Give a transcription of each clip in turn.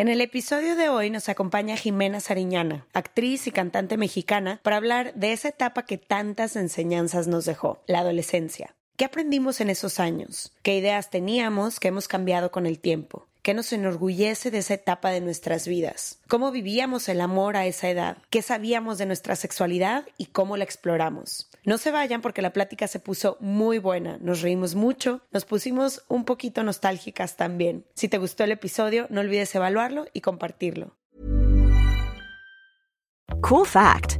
En el episodio de hoy nos acompaña Jimena Sariñana, actriz y cantante mexicana, para hablar de esa etapa que tantas enseñanzas nos dejó, la adolescencia. ¿Qué aprendimos en esos años? ¿Qué ideas teníamos que hemos cambiado con el tiempo? ¿Qué nos enorgullece de esa etapa de nuestras vidas? ¿Cómo vivíamos el amor a esa edad? ¿Qué sabíamos de nuestra sexualidad y cómo la exploramos? No se vayan porque la plática se puso muy buena, nos reímos mucho, nos pusimos un poquito nostálgicas también. Si te gustó el episodio, no olvides evaluarlo y compartirlo. Cool fact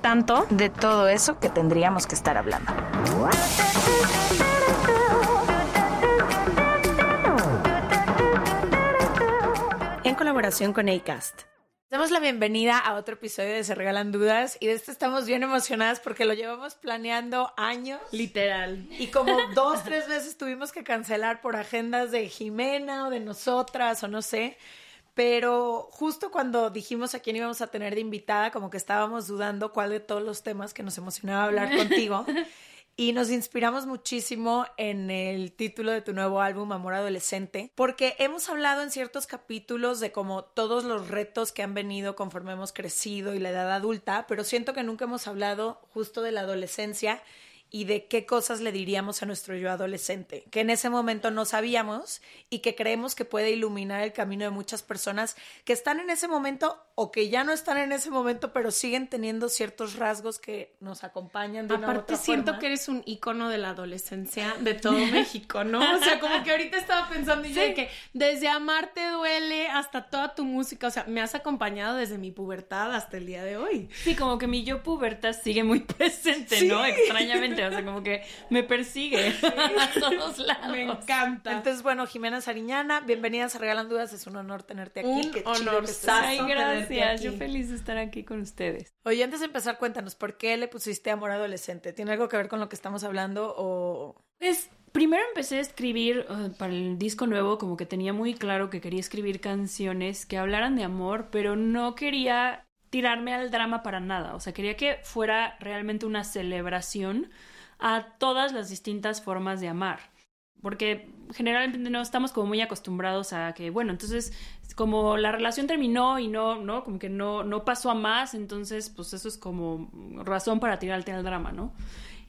tanto. de todo eso que tendríamos que estar hablando. En colaboración con ACAST. Damos la bienvenida a otro episodio de Se Regalan Dudas y de este estamos bien emocionadas porque lo llevamos planeando años. Literal. Y como dos, tres veces tuvimos que cancelar por agendas de Jimena o de nosotras o no sé. Pero justo cuando dijimos a quién íbamos a tener de invitada, como que estábamos dudando cuál de todos los temas que nos emocionaba hablar contigo. Y nos inspiramos muchísimo en el título de tu nuevo álbum, Amor Adolescente, porque hemos hablado en ciertos capítulos de como todos los retos que han venido conforme hemos crecido y la edad adulta, pero siento que nunca hemos hablado justo de la adolescencia y de qué cosas le diríamos a nuestro yo adolescente, que en ese momento no sabíamos y que creemos que puede iluminar el camino de muchas personas que están en ese momento o que ya no están en ese momento, pero siguen teniendo ciertos rasgos que nos acompañan de una u Aparte otra siento forma. que eres un icono de la adolescencia de todo México, ¿no? O sea, como que ahorita estaba pensando y yo de que desde Amarte duele hasta toda tu música, o sea, me has acompañado desde mi pubertad hasta el día de hoy. Sí, como que mi yo puberta sigue muy presente, ¿no? Extrañamente, o sea, como que me persigue a todos lados. Me encanta. Entonces, bueno, Jimena Sariñana, bienvenidas a Regalan Dudas, es un honor tenerte aquí. Un Qué chido honor. Ay, gracias. aquí. Yo feliz de estar aquí con ustedes. Oye, antes de empezar, cuéntanos, ¿por qué le pusiste amor adolescente? ¿Tiene algo que ver con lo que estamos hablando o...? Pues primero empecé a escribir uh, para el disco nuevo, como que tenía muy claro que quería escribir canciones que hablaran de amor, pero no quería tirarme al drama para nada. O sea, quería que fuera realmente una celebración a todas las distintas formas de amar. Porque generalmente no estamos como muy acostumbrados a que, bueno, entonces como la relación terminó y no, no, como que no, no pasó a más, entonces pues eso es como razón para tirarte al drama, ¿no?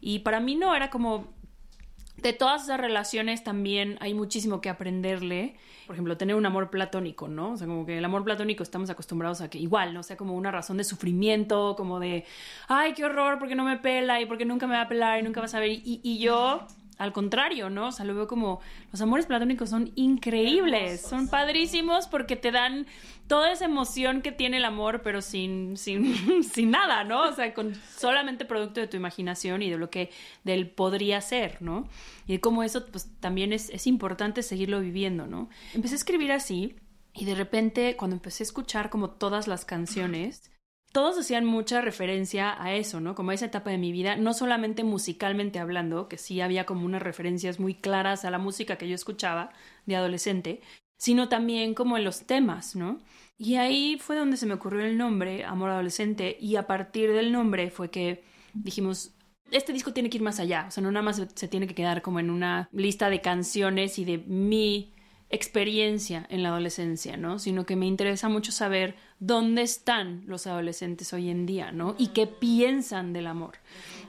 Y para mí no, era como de todas esas relaciones también hay muchísimo que aprenderle. Por ejemplo, tener un amor platónico, ¿no? O sea, como que el amor platónico estamos acostumbrados a que igual, ¿no? Sea, como una razón de sufrimiento, como de, ay, qué horror, porque no me pela y porque nunca me va a pelar y nunca vas a. Y, y yo, al contrario, ¿no? O sea, lo veo como los amores platónicos son increíbles, son padrísimos porque te dan toda esa emoción que tiene el amor, pero sin, sin, sin nada, ¿no? O sea, con solamente producto de tu imaginación y de lo que del podría ser, ¿no? Y de cómo eso, pues también es, es importante seguirlo viviendo, ¿no? Empecé a escribir así y de repente cuando empecé a escuchar como todas las canciones, todos hacían mucha referencia a eso, ¿no? Como a esa etapa de mi vida, no solamente musicalmente hablando, que sí había como unas referencias muy claras a la música que yo escuchaba de adolescente, sino también como en los temas, ¿no? Y ahí fue donde se me ocurrió el nombre, Amor Adolescente, y a partir del nombre fue que dijimos, este disco tiene que ir más allá, o sea, no nada más se, tiene que quedar como en una lista de canciones y de mi experiencia en la adolescencia, ¿no? Sino que me interesa mucho saber dónde están los adolescentes hoy en día, ¿no? Y qué piensan del amor.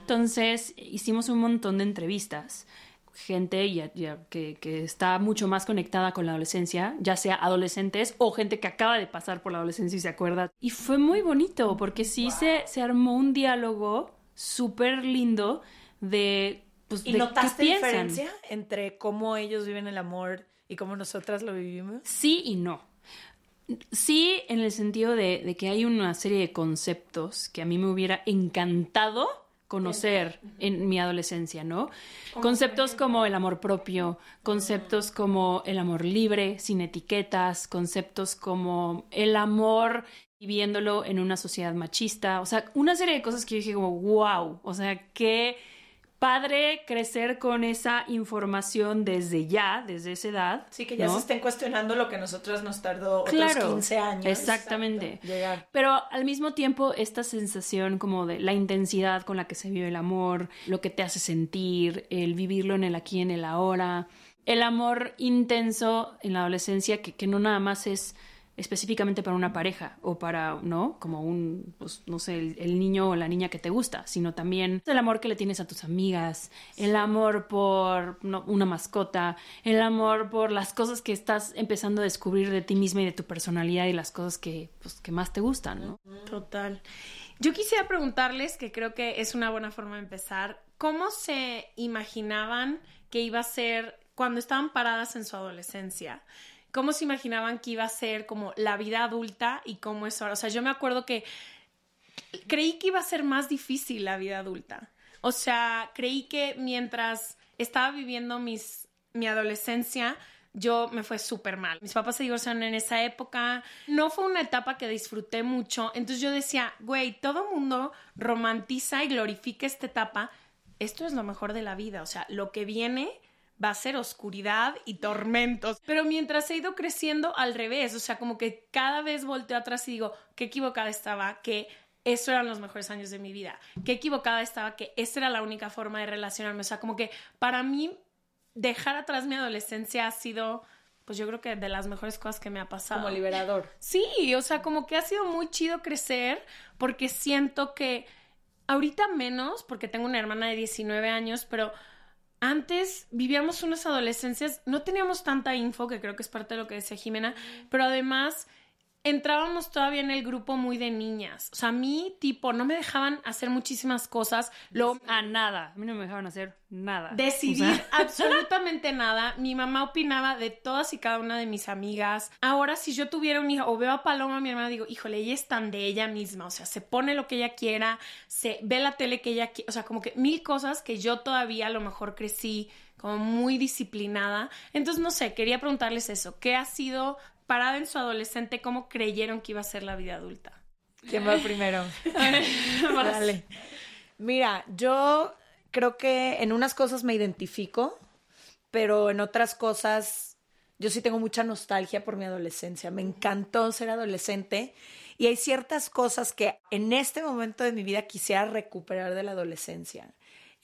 Entonces, hicimos un montón de entrevistas gente ya, ya que, que, está mucho más conectada con la adolescencia, ya sea adolescentes o gente que acaba de pasar por la adolescencia y se acuerda. Y fue muy bonito porque sí se, se armó un diálogo súper lindo de... Pues, ¿Y de notaste qué piensan. diferencia entre cómo ellos viven el amor y cómo nosotras lo vivimos? Sí y no. Sí, en el sentido de, de, que hay una serie de conceptos que a mí me hubiera encantado conocer en mi adolescencia, ¿no? Conceptos como el amor propio, conceptos como el amor libre, sin etiquetas, conceptos como el amor viviéndolo en una sociedad machista, o sea, una serie de cosas que yo dije como, wow, o sea, qué padre crecer con esa información desde ya, desde esa edad. Sí, que ya ¿no? se estén cuestionando lo que a nosotros nos tardó claro, otros 15 años. Exactamente. Exacto, llegar. Pero al mismo tiempo, esta sensación como de la intensidad con la que se vive el amor, lo que te hace sentir, el vivirlo en el aquí, en el ahora, el amor intenso en la adolescencia, que, que no nada más es específicamente para una pareja o para, ¿no? Como un, pues, no sé, el, el, niño o la niña que te gusta, sino también el amor que le tienes a tus amigas, el amor por no, una mascota, el amor por las cosas que estás empezando a descubrir de ti misma y de tu personalidad y las cosas que, pues, que más te gustan, ¿no? Total. Yo quisiera preguntarles, que creo que es una buena forma de empezar, ¿cómo se imaginaban que iba a ser cuando estaban paradas en su adolescencia? Cómo se imaginaban que iba a ser como la vida adulta y cómo es ahora. O sea, yo me acuerdo que creí que iba a ser más difícil la vida adulta. O sea, creí que mientras estaba viviendo mis, mi adolescencia, yo me fue súper mal. Mis papás se divorciaron en esa época. No fue una etapa que disfruté mucho. Entonces yo decía, güey, todo mundo romantiza y glorifica esta etapa. Esto es lo mejor de la vida. O sea, lo que viene va a ser oscuridad y tormentos. Pero mientras he ido creciendo al revés, o sea, como que cada vez volteo atrás y digo, qué equivocada estaba, que eso eran los mejores años de mi vida, qué equivocada estaba, que esa era la única forma de relacionarme. O sea, como que para mí dejar atrás mi adolescencia ha sido... Pues yo creo que de las mejores cosas que me ha pasado. Como liberador. Sí, o sea, como que ha sido muy chido crecer porque siento que ahorita menos, porque tengo una hermana de 19 años, pero antes vivíamos unas adolescencias, no teníamos tanta info, que creo que es parte de lo que decía Jimena, pero además entrábamos todavía en el grupo muy de niñas. O sea, a mí, tipo, no me dejaban hacer muchísimas cosas. Lo, a nada. A mí no me dejaban hacer nada. Decidir o sea. absolutamente nada. Mi mamá opinaba de todas y cada una de mis amigas. Ahora, si yo tuviera un hijo o veo a Paloma, mi hermana, digo, híjole, ella es tan de ella misma. O sea, se pone lo que ella quiera, se ve la tele que ella quiera. O sea, como que mil cosas que yo todavía a lo mejor crecí como muy disciplinada. Entonces, no sé, quería preguntarles eso. ¿Qué ha sido parada en su adolescente, cómo creyeron que iba a ser la vida adulta? ¿Quién va primero? Dale. Mira, yo creo que en unas cosas me identifico, pero en otras cosas yo sí tengo mucha nostalgia por mi adolescencia. Me encantó ser adolescente y hay ciertas cosas que en este momento de mi vida quisiera recuperar de la adolescencia.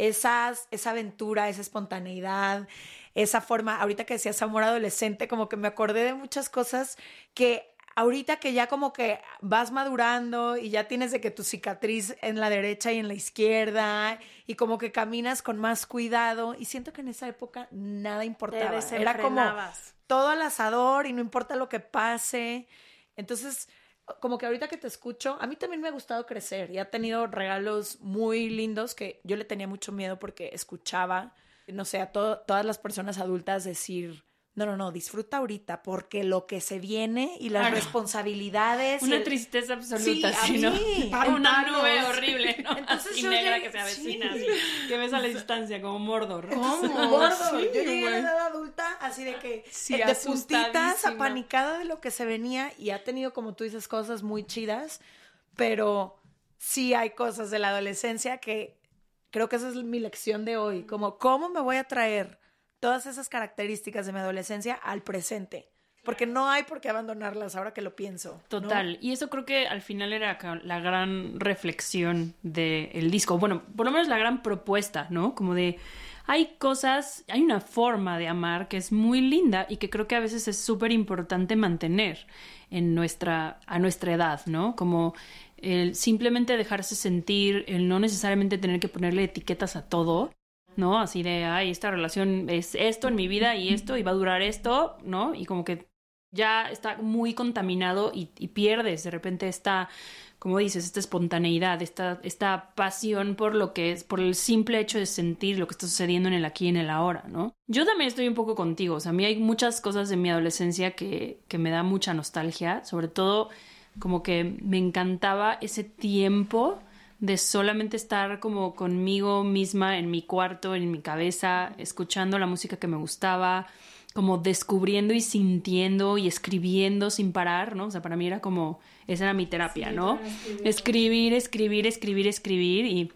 Esas, esa aventura, esa espontaneidad, esa forma, ahorita que decías amor adolescente, como que me acordé de muchas cosas que ahorita que ya como que vas madurando y ya tienes de que tu cicatriz en la derecha y en la izquierda y como que caminas con más cuidado y siento que en esa época nada importaba. Era como todo al asador y no importa lo que pase. Entonces, como que ahorita que te escucho, a mí también me ha gustado crecer y ha tenido regalos muy lindos que yo le tenía mucho miedo porque escuchaba, no sé, a to todas las personas adultas decir, no, no, no, disfruta ahorita porque lo que se viene y las Claro. responsabilidades. y Una el- tristeza absoluta, Sí, a sí, ¿no? mí. Una nube horrible, ¿no? Entonces yo negra llegué- que se avecina, sí. así, que ves a la distancia como Mordor. Entonces, gordo. yo llegué a la edad adulta así de que Sí, eh, de puntitas, apanicada de lo que se venía y ha tenido, como tú dices, cosas muy chidas, pero sí hay cosas de la adolescencia que creo que esa es mi lección de hoy, como cómo me voy a traer todas esas características de mi adolescencia al presente. porque no hay por qué abandonarlas ahora que lo pienso. ¿no? Total. Y eso creo que al final era la gran reflexión del disco. Bueno, por lo menos la gran propuesta, ¿no? Como de. Hay cosas, hay una forma de amar que es muy linda y que creo que a veces es súper importante mantener en nuestra, a nuestra edad, ¿no? Como el simplemente dejarse sentir, el no necesariamente tener que ponerle etiquetas a todo, ¿no? Así de, ay, esta relación es esto en mi vida y esto y va a durar esto, ¿no? Y como que ya está muy contaminado y, pierdes de repente esta, como dices, esta espontaneidad, esta, esta pasión por lo que es, por el simple hecho de sentir lo que está sucediendo en el aquí y en el ahora, ¿no? Yo también estoy un poco contigo, o sea, a mí hay muchas cosas de mi adolescencia que, que me da mucha nostalgia, sobre todo como que me encantaba ese tiempo de solamente estar como conmigo misma en mi cuarto, en mi cabeza, escuchando la música que me gustaba, como descubriendo y sintiendo y escribiendo sin parar, ¿no? O sea, para mí era como, esa era mi terapia, ¿no? Escribir, escribir, escribir, escribir y,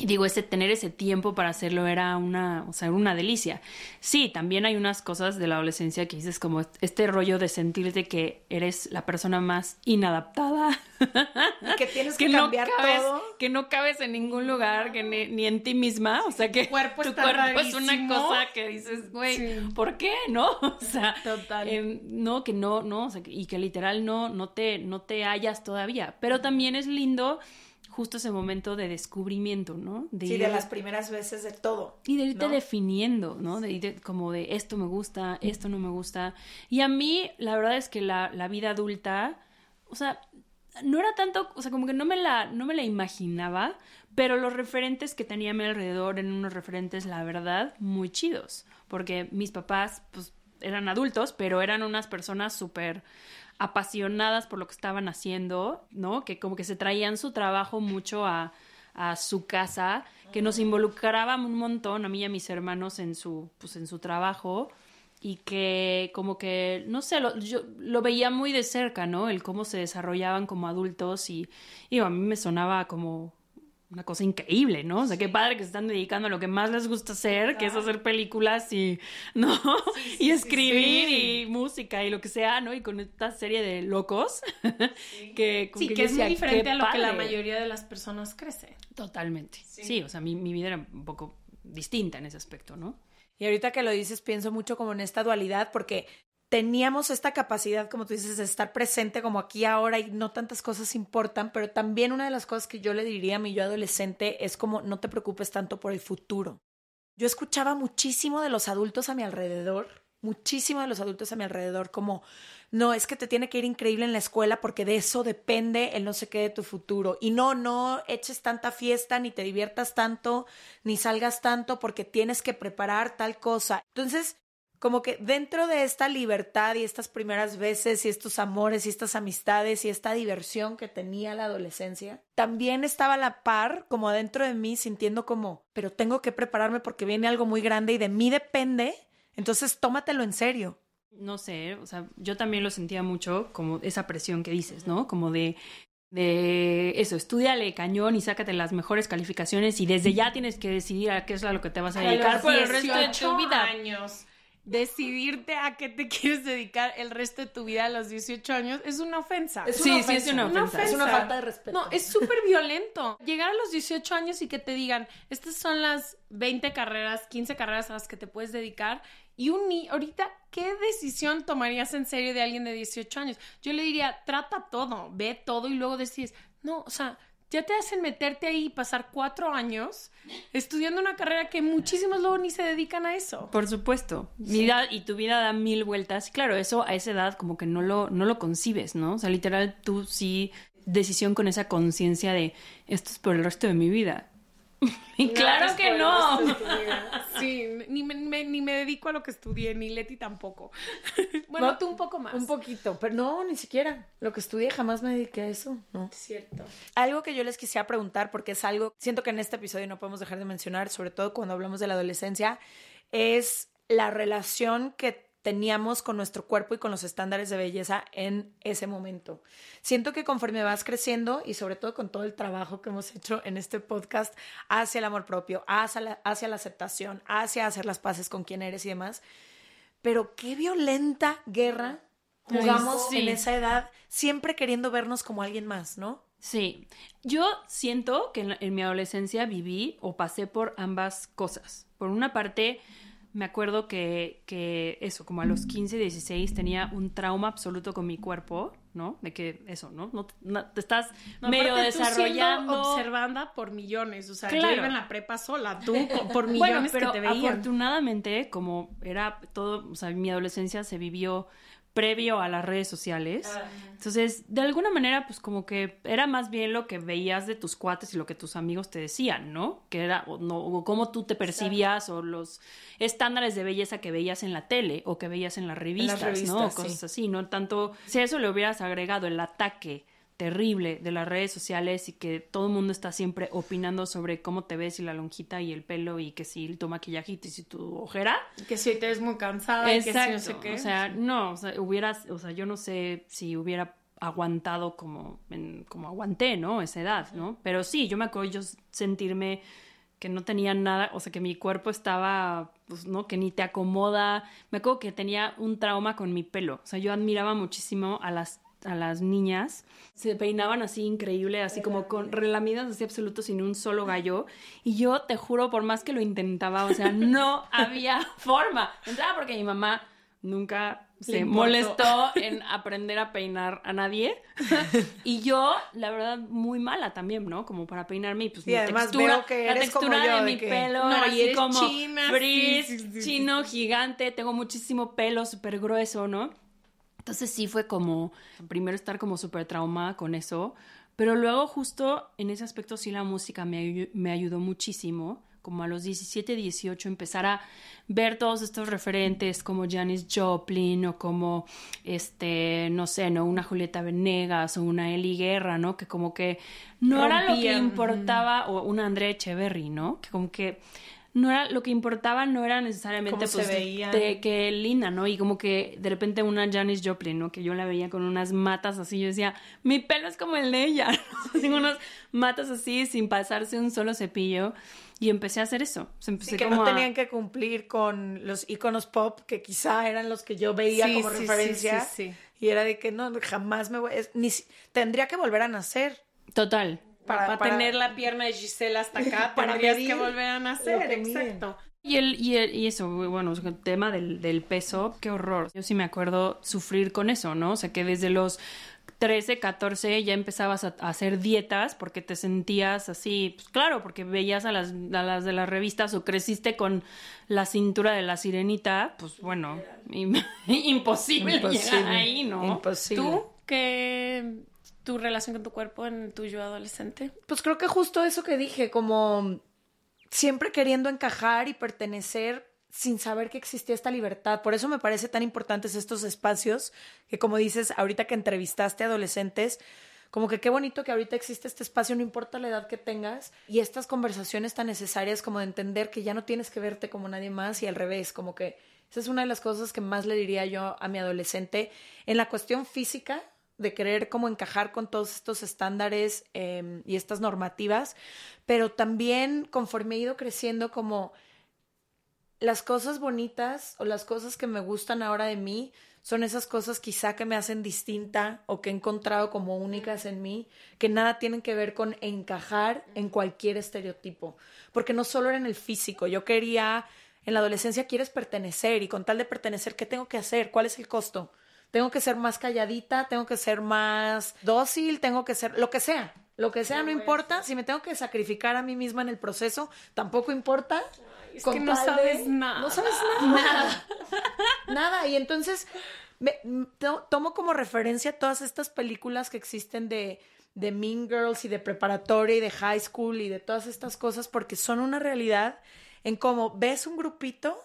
y digo, ese tener ese tiempo para hacerlo era una, o sea, era una delicia. Sí, también hay unas cosas de la adolescencia que dices como este rollo de sentirte que eres la persona más inadaptada. Y que tienes que, cambiar no cabes, todo. que no cabes en ningún lugar, que ni, ni en ti misma, o sea que Tu cuerpo tu es una cosa que dices, güey, Sí. ¿por qué? ¿No? O sea, Total. em, no, que no, no, o sea, y que literal no, no te, no te hallas todavía. Pero también es lindo justo ese momento de descubrimiento, ¿no? De Sí, ir- de las primeras veces de todo. y de irte ¿no? definiendo, ¿no? De, ir de- como de esto me gusta, esto no me gusta. Y a mí, la verdad es que la, la vida adulta, o sea, no era tanto, o sea, como que no me la, no me la imaginaba, pero los referentes que tenía a mi alrededor eran unos referentes, la verdad, muy chidos. Porque mis papás, pues, eran adultos, pero eran unas personas súper apasionadas por lo que estaban haciendo, ¿no? Que como que se traían su trabajo mucho a, a su casa, que nos involucraban un montón a mí y a mis hermanos en su, pues, en su trabajo y que como que, no sé, lo, yo lo veía muy de cerca, ¿no? El cómo se desarrollaban como adultos y, y a mí me sonaba como una cosa increíble, ¿no? O sea, qué padre que se están dedicando a lo que más les gusta hacer, que es hacer películas y, ¿no? y escribir y música y lo que sea, ¿no? Y con esta serie de locos que, con Sí, que es muy diferente a lo que la mayoría de las personas crece. Totalmente. Sí. o sea, mi, mi vida era un poco distinta en ese aspecto, ¿no? Y ahorita que lo dices, pienso mucho como en esta dualidad, porque teníamos esta capacidad, como tú dices, de estar presente como aquí ahora y no tantas cosas importan, pero también una de las cosas que yo le diría a mi yo adolescente es como no te preocupes tanto por el futuro. Yo escuchaba muchísimo de los adultos a mi alrededor, muchísimo de los adultos a mi alrededor, como, no, es que te tiene que ir increíble en la escuela porque de eso depende el no sé qué de tu futuro. Y no, no eches tanta fiesta, ni te diviertas tanto, ni salgas tanto porque tienes que preparar tal cosa. Entonces, como que dentro de esta libertad y estas primeras veces y estos amores y estas amistades y esta diversión que tenía la adolescencia, también estaba a la par, como dentro de mí, sintiendo como, pero tengo que prepararme porque viene algo muy grande y de mí depende, entonces tómatelo en serio. no sé, o sea, yo también lo sentía mucho como esa presión que dices, ¿no? Como de, de eso, estudiale cañón y sácate las mejores calificaciones y desde ya tienes que decidir a qué es a lo que te vas a dedicar por el resto de tu vida. años. Decidirte a qué te quieres dedicar el resto de tu vida a los 18 años es una ofensa. Es Sí, una sí, es ofensa. una ofensa. Es una falta de respeto. No, es súper violento. Llegar a los 18 años y que te digan, estas son las 20 carreras, 15 carreras a las que te puedes dedicar. Y un ni ahorita, ¿qué decisión tomarías en serio de alguien de 18 años? Yo le diría, trata todo, ve todo y luego decides, no, o sea, ya te hacen meterte ahí y pasar cuatro años estudiando una carrera que muchísimos luego ni se dedican a eso. Por supuesto. Mi vida y tu vida da mil vueltas. Y claro, eso a esa edad como que no lo, no lo concibes, ¿no? O sea, literal, tú sí, decisión con esa conciencia de esto es por el resto de mi vida. y claro que no. Sí, ni me, me- ni me dedico a lo que estudié, ni Leti tampoco. bueno, No, tú un poco más. Un poquito, pero no, ni siquiera. Lo que estudié jamás me dediqué a eso, ¿no? Cierto. Algo que yo les quisiera preguntar, porque es algo, siento que en este episodio no podemos dejar de mencionar, sobre todo cuando hablamos de la adolescencia, es la relación que teníamos con nuestro cuerpo y con los estándares de belleza en ese momento. Siento que conforme vas creciendo y sobre todo con todo el trabajo que hemos hecho en este podcast hacia el amor propio, hacia la, hacia la aceptación, hacia hacer las paces con quien eres y demás, pero qué violenta guerra jugamos sí. en esa edad siempre queriendo vernos como alguien más, ¿no? Sí, yo siento que en mi adolescencia viví o pasé por ambas cosas. Por una parte, me acuerdo que, que eso, como a los 15, 16, tenía un trauma absoluto con mi cuerpo, ¿no? De que eso, ¿no? no, no- te estás No, medio tú desarrollando. observanda por millones. O sea, yo Claro. iba en la prepa sola, tú por Bueno, millones pero que te veían. afortunadamente, como era todo, o sea, mi adolescencia se vivió previo a las redes sociales. Entonces, de alguna manera, pues como que era más bien lo que veías de tus cuates y lo que tus amigos te decían, ¿no? Que era, o, no, o cómo tú te percibías o los estándares de belleza que veías en la tele o que veías en las revistas, ¿no? revistas, Cosas sí. así, ¿no? Tanto, si a eso le hubieras agregado el ataque terrible de las redes sociales y que todo el mundo está siempre opinando sobre cómo te ves y la lonjita y el pelo y que si tu maquillajito y si tu ojera. Que si te ves muy cansada y que si Exacto. no sé qué. O sea, no, o sea, hubieras, o sea, yo no sé si hubiera aguantado como, en- como aguanté, ¿no? Esa edad, ¿no? Pero sí, yo me acuerdo yo sentirme que no tenía nada, o sea, que mi cuerpo estaba, pues, ¿no? Que ni te acomoda. Me acuerdo que tenía un trauma con mi pelo. O sea, yo admiraba muchísimo a las a las niñas se peinaban así increíble, así como con relamidas así absolutos sin un solo gallo. Y yo te juro, por más que lo intentaba, o sea, no había forma. Entraba porque mi mamá nunca se molestó en aprender a peinar a nadie. y yo, la verdad, muy mala también, ¿no? Como para peinarme y pues Sí, mi además textura, veo que la textura yo, de de mi que- pelo, No, así eres como china, sí, frizz, sí, sí, sí, chino, gigante, tengo muchísimo pelo, súper grueso, ¿no? Entonces sí fue como, primero estar como súper traumada con eso, pero luego justo en ese aspecto sí la música me, me ayudó muchísimo, como a los 17, 18 empezar a ver todos estos referentes como Janis Joplin o como, este, no sé, ¿no? Una Julieta Venegas o una Eli Guerra, ¿no? Que como que no era lo que importaba, o una Andrea Echeverry, ¿no? Que como que no era lo que importaba no era necesariamente Cómo se pues, de que linda, ¿no? Y como que de repente una Janis Joplin, ¿no? Que yo la veía con unas matas así, yo decía, mi pelo es como el de ella, ¿no? Tengo unas matas así sin pasarse un solo cepillo y empecé a hacer eso. O sea, empecé Sí, que como no a- tenían que cumplir con los iconos pop que quizá eran los que yo veía Sí, como sí, sí, referencia. sí, sí. Y era de que no, jamás me voy. es- ni tendría que volver a nacer. Total. Para, para- para- tener la pierna de Gisela hasta acá, Para tendrías que volver a nacer. Exacto. Y, el, y, el- y eso, bueno, el tema del, del peso, qué horror. Yo sí me acuerdo sufrir con eso, ¿no? O sea, que desde los 13, 14 ya empezabas a, a hacer dietas porque te sentías así, pues claro, porque veías a las, a las de las revistas o creciste con la cintura de la sirenita, pues bueno, im- imposible, llegar ahí, ¿no? Imposible. ¿Tú qué tu relación con tu cuerpo en tu yo adolescente? Pues creo que justo eso que dije, como siempre queriendo encajar y pertenecer sin saber que existía esta libertad. Por eso me parece tan importantes estos espacios que, como dices, ahorita que entrevistaste a adolescentes, como que qué bonito que ahorita existe este espacio, no importa la edad que tengas, y estas conversaciones tan necesarias como de entender que ya no tienes que verte como nadie más y al revés, como que esa es una de las cosas que más le diría yo a mi adolescente en la cuestión física de querer como encajar con todos estos estándares eh, y estas normativas, pero también conforme he ido creciendo como las cosas bonitas o las cosas que me gustan ahora de mí son esas cosas quizá que me hacen distinta o que he encontrado como únicas en mí, que nada tienen que ver con encajar en cualquier estereotipo, porque no solo era en el físico, yo quería, en la adolescencia quieres pertenecer y con tal de pertenecer, ¿qué tengo que hacer? ¿Cuál es el costo? Tengo que ser más calladita, tengo que ser más dócil, tengo que ser lo que sea. Lo que sea no importa, si me tengo que sacrificar a mí misma en el proceso, tampoco importa. Es con que no sabes de- nada. No sabes nada. Nada. Y entonces me- to- tomo como referencia todas estas películas que existen de, de Mean Girls y de preparatoria y de high school y de todas estas cosas porque son una realidad en cómo ves un grupito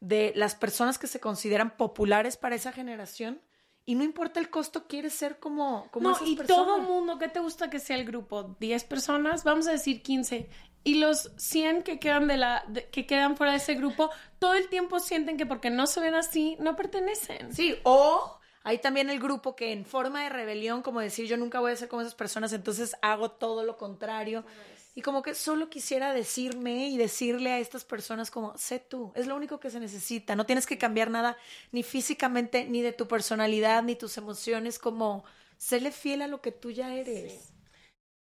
de las personas que se consideran populares para esa generación y no importa el costo, quieres ser como, como No, esas y personas. todo mundo, ¿qué te gusta que sea el grupo? ¿10 personas? Vamos a decir 15. Y los 100 que quedan, de la, de- que quedan fuera de ese grupo, todo el tiempo sienten que porque no se ven así, no pertenecen. Sí, o hay también el grupo que en forma de rebelión, como decir yo nunca voy a ser como esas personas, entonces hago todo lo contrario. Y como que solo quisiera decirme y decirle a estas personas como, sé tú, es lo único que se necesita, no tienes que cambiar nada ni físicamente, ni de tu personalidad, ni tus emociones, como, séle fiel a lo que tú ya eres.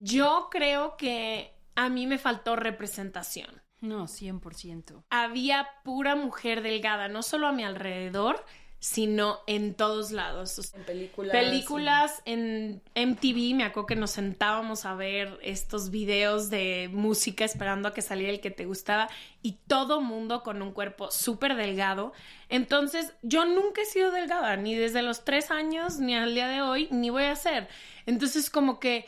Yo creo que a mí me faltó representación. No, 100%. Había pura mujer delgada, no solo a mi alrededor, sino en todos lados. En películas. Películas en MTV, me acuerdo que nos sentábamos a ver estos videos de música esperando a que saliera el que te gustaba y todo mundo con un cuerpo súper delgado. Entonces, yo nunca he sido delgada, ni desde los tres años, ni al día de hoy, ni voy a ser. Entonces, como que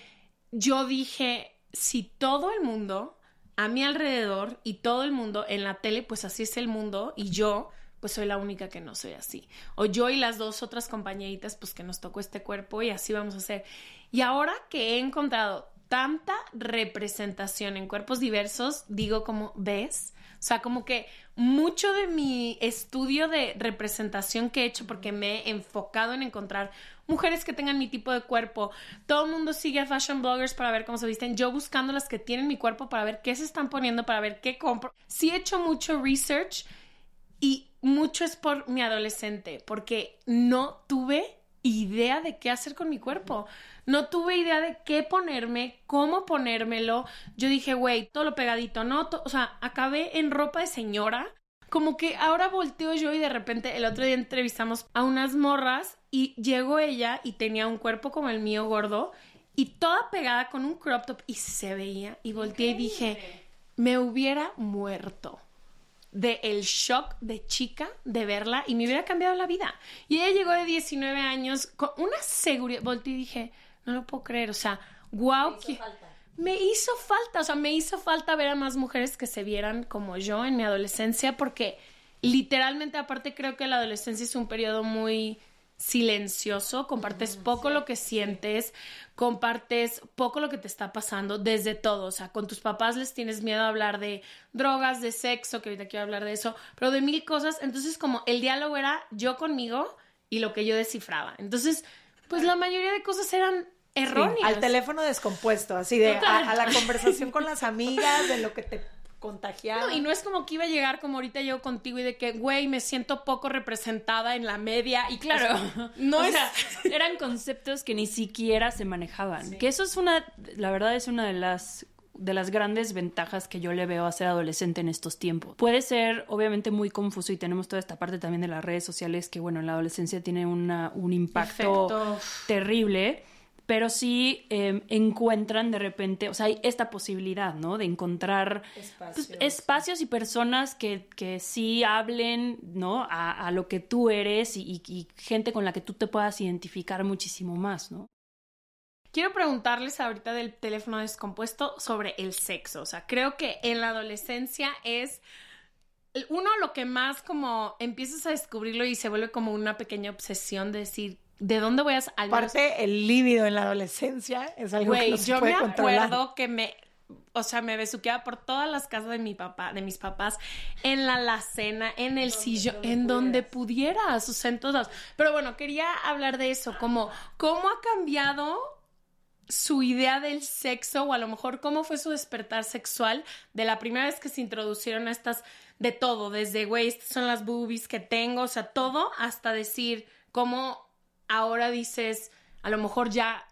yo dije, si todo el mundo a mi alrededor y todo el mundo en la tele, pues así es el mundo y yo pues soy la única que no soy así. O yo y las dos otras compañeritas, pues que nos tocó este cuerpo y así vamos a hacer. Y ahora que he encontrado tanta representación en cuerpos diversos, digo como, ¿ves? O sea, como que mucho de mi estudio de representación que he hecho, porque me he enfocado en encontrar mujeres que tengan mi tipo de cuerpo. Todo el mundo sigue a fashion bloggers para ver cómo se visten. Yo buscando las que tienen mi cuerpo para ver qué se están poniendo, para ver qué compro. Sí he hecho mucho research y mucho es por mi adolescente, porque no tuve idea de qué hacer con mi cuerpo. No tuve idea de qué ponerme, cómo ponérmelo. Yo dije, güey, todo lo pegadito, ¿no? o sea, acabé en ropa de señora. Como que ahora volteo yo y de repente el otro día entrevistamos a unas morras y llegó ella y tenía un cuerpo como el mío gordo y toda pegada con un crop top y se veía y volteé y dije, me hubiera muerto de el shock de chica de verla y me hubiera cambiado la vida. Y ella llegó de 19 años con una seguridad, volteé y dije, no lo puedo creer, o sea, wow, me hizo, me hizo falta, o sea, me hizo falta ver a más mujeres que se vieran como yo en mi adolescencia porque literalmente aparte creo que la adolescencia es un periodo muy silencioso, compartes poco lo que sientes, compartes poco lo que te está pasando desde todo, o sea, con tus papás les tienes miedo a hablar de drogas, de sexo, que ahorita quiero hablar de eso, pero de mil cosas, entonces como el diálogo era yo conmigo y lo que yo descifraba. Entonces, pues la mayoría de cosas eran erróneas. al teléfono descompuesto, así de a, a, la conversación con las amigas, de lo que te contagiada. y no es como que iba a llegar como ahorita yo contigo y de que, güey, me siento poco representada en la media. Y claro, no es... eran conceptos que ni siquiera se manejaban. Que eso es una, la verdad es una de las de las grandes ventajas que yo le veo a ser adolescente en estos tiempos. Puede ser obviamente muy confuso y tenemos toda esta parte también de las redes sociales que bueno, en la adolescencia tiene una, un impacto terrible pero sí em, encuentran de repente, o sea, hay esta posibilidad, ¿no? De encontrar pues, espacios, y personas que, que, sí hablen, ¿no? A, lo que tú eres y, gente con la que tú te puedas identificar muchísimo más, ¿no? Quiero preguntarles ahorita del teléfono descompuesto sobre el sexo. O sea, creo que en la adolescencia es uno lo que más como empiezas a descubrirlo y se vuelve como una pequeña obsesión de decir ¿De dónde voy a Aparte, el líbido en la adolescencia es algo que no se yo me acuerdo que me o sea, me besuqueaba por todas las casas de mi papá, de mis papás, en la alacena, en el sillón, en donde pudieras, o sea, en todas. Pero bueno, quería hablar de eso, como cómo ha cambiado su idea del sexo o a lo mejor cómo fue su despertar sexual de la primera vez que se introducieron a estas de todo, desde güey, estas son las boobies que tengo, o sea, todo hasta decir cómo ahora dices, a lo mejor ya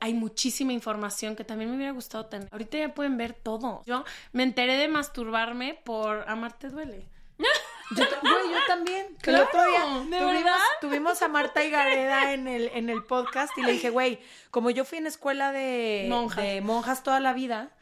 hay muchísima información que también me hubiera gustado tener. Ahorita ya pueden ver todo. Yo me enteré de masturbarme por Amarte Duele. Yo, yo también. Que el otro día tuvimos, a Marta y Gareda en el, en el podcast y le dije, güey, como yo fui en escuela de, de monjas toda la vida,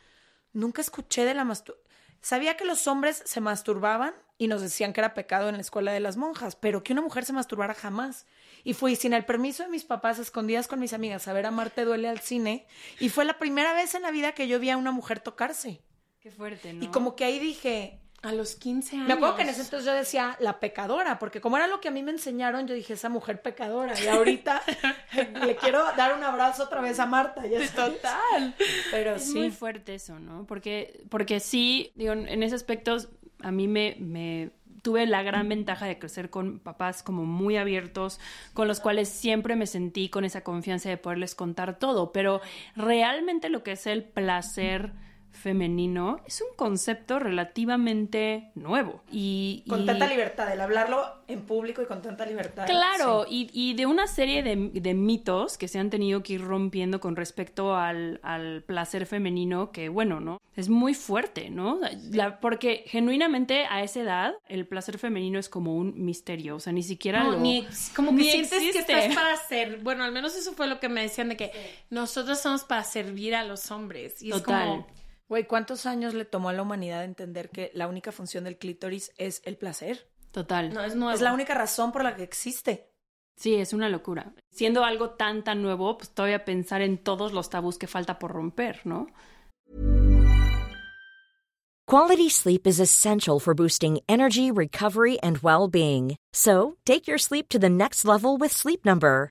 nunca escuché de la masturbación. Sabía que los hombres se masturbaban y nos decían que era pecado en la escuela de las monjas, pero que una mujer se masturbara jamás. Y fui sin el permiso de mis papás, escondidas con mis amigas, a ver a Marte Duele al cine. Y fue la primera vez en la vida que yo vi a una mujer tocarse. Qué fuerte, ¿no? Y como que ahí dije... A los 15 años. Me acuerdo que en ese entonces yo decía la pecadora, porque como era lo que a mí me enseñaron, yo dije esa mujer pecadora. Y ahorita le quiero dar un abrazo otra vez a Marta. Ya Total. Pero es muy fuerte eso, ¿no? Porque, porque sí, digo, en ese aspecto a mí me, me tuve la gran ventaja de crecer con papás como muy abiertos, con los cuales siempre me sentí con esa confianza de poderles contar todo, pero realmente lo que es el placer femenino es un concepto relativamente nuevo. Y, Con y- tanta libertad, el hablarlo en público y con tanta libertad. Claro, Sí. y, y de una serie de, de mitos que se han tenido que ir rompiendo con respecto al, al placer femenino, que bueno, ¿no? Es muy fuerte, ¿no? La- porque genuinamente a esa edad el placer femenino es como un misterio, o sea, ni siquiera No, lo- ni como que ni sientes que estás para ser, bueno, al menos eso fue lo que me decían de que nosotros somos para servir a los hombres. Y Total. es como, Güey, ¿cuántos años le tomó a la humanidad entender que la única función del clítoris es el placer? Total. no, es nuevo. Es la única razón por la que existe. Sí, es una locura. Siendo algo tan, tan nuevo, pues todavía pensar en todos los tabús que falta por romper, ¿no? Quality sleep is essential for boosting energy, recovery, and well being. So, take your sleep to the next level with Sleep Number.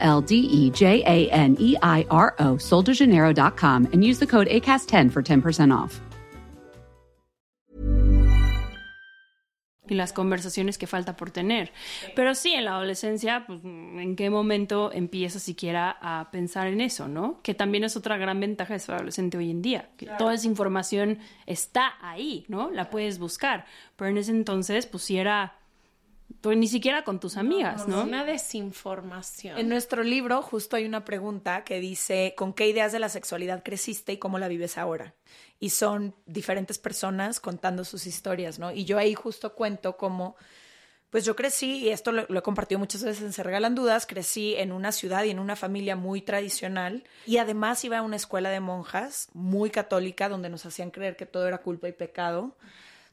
L D E J A N E I R O, soldejaneiro.com, and use the code ACAST10 for 10% off. y las conversaciones que falta por tener. Pero sí, en la adolescencia, pues, ¿en qué momento empiezas siquiera a pensar en eso, no? Que también es otra gran ventaja de ser adolescente hoy en día, que toda esa información está ahí, ¿no? La puedes buscar. Pero en ese entonces, pues sí era, pues ni siquiera con tus amigas, ¿no? Una desinformación. En nuestro libro justo hay una pregunta que dice, ¿con qué ideas de la sexualidad creciste y cómo la vives ahora? Y son diferentes personas contando sus historias, ¿no? Y yo ahí justo cuento cómo, pues yo crecí, y esto lo, lo he compartido muchas veces en Se Regalan Dudas, crecí en una ciudad y en una familia muy tradicional y además iba a una escuela de monjas muy católica donde nos hacían creer que todo era culpa y pecado,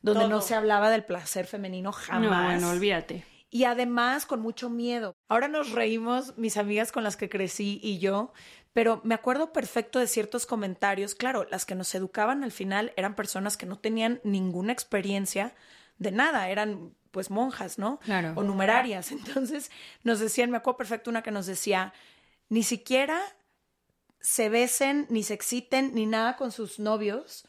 donde no se hablaba del placer femenino jamás. No, bueno, olvídate. Y además con mucho miedo. Ahora nos reímos, mis amigas con las que crecí y yo, pero me acuerdo perfecto de ciertos comentarios. Claro, las que nos educaban al final eran personas que no tenían ninguna experiencia de nada, eran pues monjas, ¿no? Claro. O numerarias. Entonces nos decían, me acuerdo perfecto una que nos decía, ni siquiera se besen, ni se exciten, ni nada con sus novios,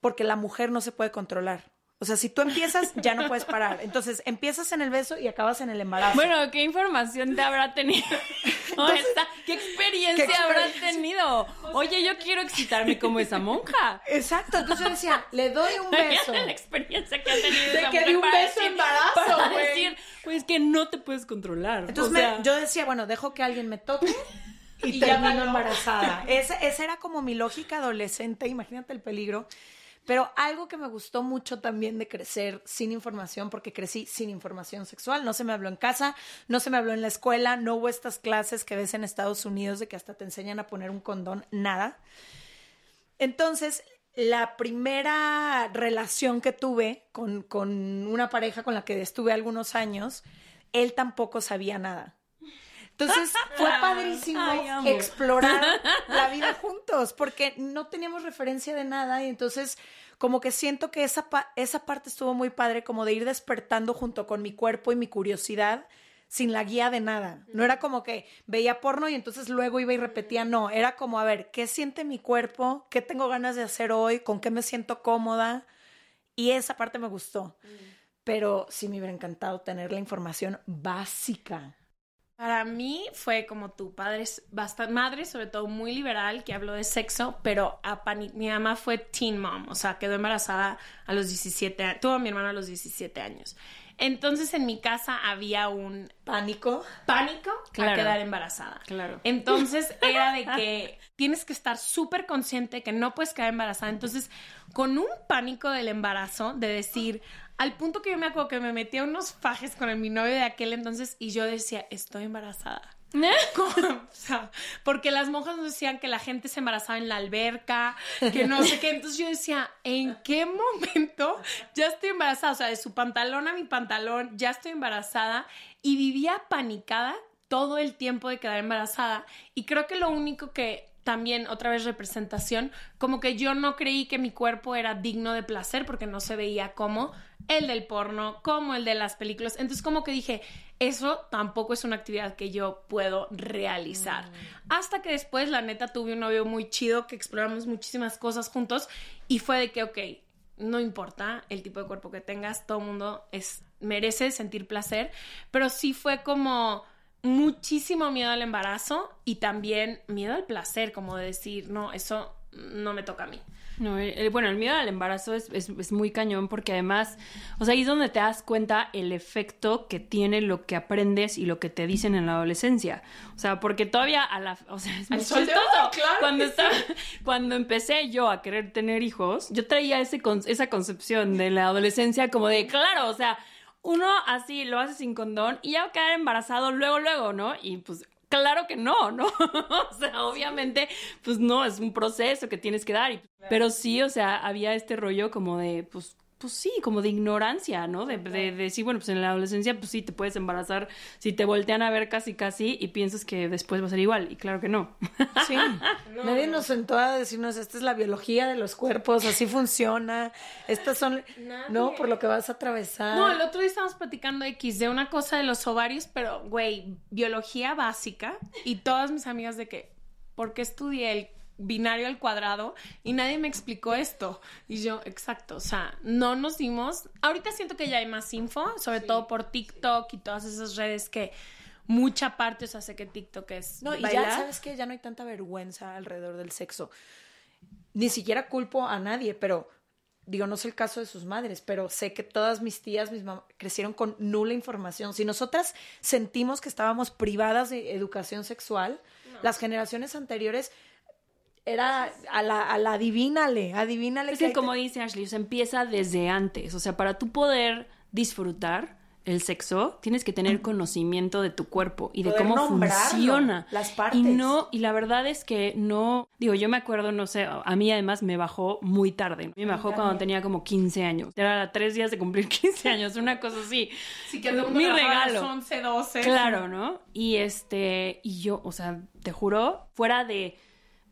porque la mujer no se puede controlar. O sea, si tú empiezas, ya no puedes parar. Entonces, empiezas en el beso y acabas en el embarazo. Bueno, ¿qué información te habrá tenido? No, esta- ¿Qué experiencia ¿qué experiencia? tenido? Oye, yo quiero excitarme como esa monja. Exacto. Entonces yo decía, le doy un beso. La experiencia que ha tenido De esa que di un beso decir- embarazo, para güey. decir, pues que no te puedes controlar. Entonces O me- yo decía, bueno, dejo que alguien me toque y, Y ya termino embarazada. Esa, esa era como mi lógica adolescente, imagínate el peligro. Pero algo que me gustó mucho también de crecer sin información, porque crecí sin información sexual, no se me habló en casa, no se me habló en la escuela, no hubo estas clases que ves en Estados Unidos de que hasta te enseñan a poner un condón, nada. Entonces, la primera relación que tuve con, con una pareja con la que estuve algunos años, él tampoco sabía nada. Entonces fue padrísimo Ay, explorar la vida juntos, porque no teníamos referencia de nada y entonces como que siento que esa, pa- esa parte estuvo muy padre, como de ir despertando junto con mi cuerpo y mi curiosidad sin la guía de nada. No era como que veía porno y entonces luego iba y repetía, no, era como, a ver, ¿qué siente mi cuerpo? ¿Qué tengo ganas de hacer hoy? ¿Con qué me siento cómoda? Y esa parte me gustó. Pero sí me hubiera encantado tener la información básica. Para mí fue como tu padre, es bastante madre, sobre todo muy liberal, que habló de sexo, pero a mi mamá fue teen mom, o sea, quedó embarazada a los 17 años, tuvo a mi hermana a los 17 años. Entonces en mi casa había un pánico, pánico Claro. a quedar embarazada. Claro. Entonces era de que tienes que estar súper consciente que no puedes quedar embarazada. Entonces, con un pánico del embarazo, de decir, al punto que yo me acuerdo que me metía unos fajes con el, mi novio de aquel entonces y yo decía, estoy embarazada. O sea, porque las monjas nos decían que la gente se embarazaba en la alberca, que no sé qué. Entonces yo decía, ¿en qué momento ya estoy embarazada? O sea, de su pantalón a mi pantalón, ya estoy embarazada. Y vivía panicada todo el tiempo de quedar embarazada. Y creo que lo único que también, otra vez representación, como que yo no creí que mi cuerpo era digno de placer porque no se veía como el del porno, como el de las películas. Entonces como que dije, eso tampoco es una actividad que yo puedo realizar. Hasta que después, la neta, tuve un novio muy chido que exploramos muchísimas cosas juntos y fue de que, ok, no importa el tipo de cuerpo que tengas, todo mundo es, merece sentir placer, pero sí fue como muchísimo miedo al embarazo y también miedo al placer, como de decir, no, eso no me toca a mí. No, el- el- bueno, el miedo al embarazo es, es- es muy cañón porque además, o sea, ahí es donde te das cuenta el efecto que tiene lo que aprendes y lo que te dicen en la adolescencia. O sea, porque todavía a la, o sea, es muy chistoso. hoy, claro cuando estaba, cuando empecé yo a querer tener hijos, yo traía ese con- esa concepción de la adolescencia como de, claro, o sea, uno así lo hace sin condón y ya va a quedar embarazado luego, luego, ¿no? Y pues Claro que no, ¿no? o sea, obviamente, pues no, es un proceso que tienes que dar. y- pero sí, o sea, había este rollo como de, pues, pues sí, como de ignorancia, ¿no? De, de, de decir, bueno, pues en la adolescencia, pues sí, te puedes embarazar si te voltean a ver casi, casi y piensas que después va a ser igual. Y claro que no. Sí. Nadie nos sentó a decirnos, esta es la biología de los cuerpos, así funciona. Estas son, no, por lo que vas a atravesar. No, el otro día estábamos platicando X de una cosa de los ovarios, pero, güey, biología básica. Y todas mis amigas de que, ¿por qué estudié el binario al cuadrado? Y nadie me explicó esto. Y yo, exacto, o sea, no nos dimos... Ahorita siento que ya hay más info, sobre todo por TikTok y todas esas redes que mucha parte, o sea, sé que TikTok es No, y ya sabes que ya no hay tanta vergüenza alrededor del sexo. Ni siquiera culpo a nadie, pero digo, no es el caso de sus madres, pero sé que todas mis tías, mis mamás, crecieron con nula información. Si nosotras sentimos que estábamos privadas de educación sexual, las generaciones anteriores era a la, a la adivínale, adivínale. Es que como dice Ashley, o sea, empieza desde antes. O sea, para tú poder disfrutar el sexo, tienes que tener conocimiento de tu cuerpo y de cómo funciona. las partes. Y no, y la verdad es que no, digo, yo me acuerdo, no sé, a mí además me bajó muy tarde. Me bajó cuando tenía como 15 años. Era a tres días de cumplir 15 años, una cosa así. Sí, que el mi a regalo. 11, 12. Claro, ¿no? Y este, y yo, o sea, te juro, fuera de,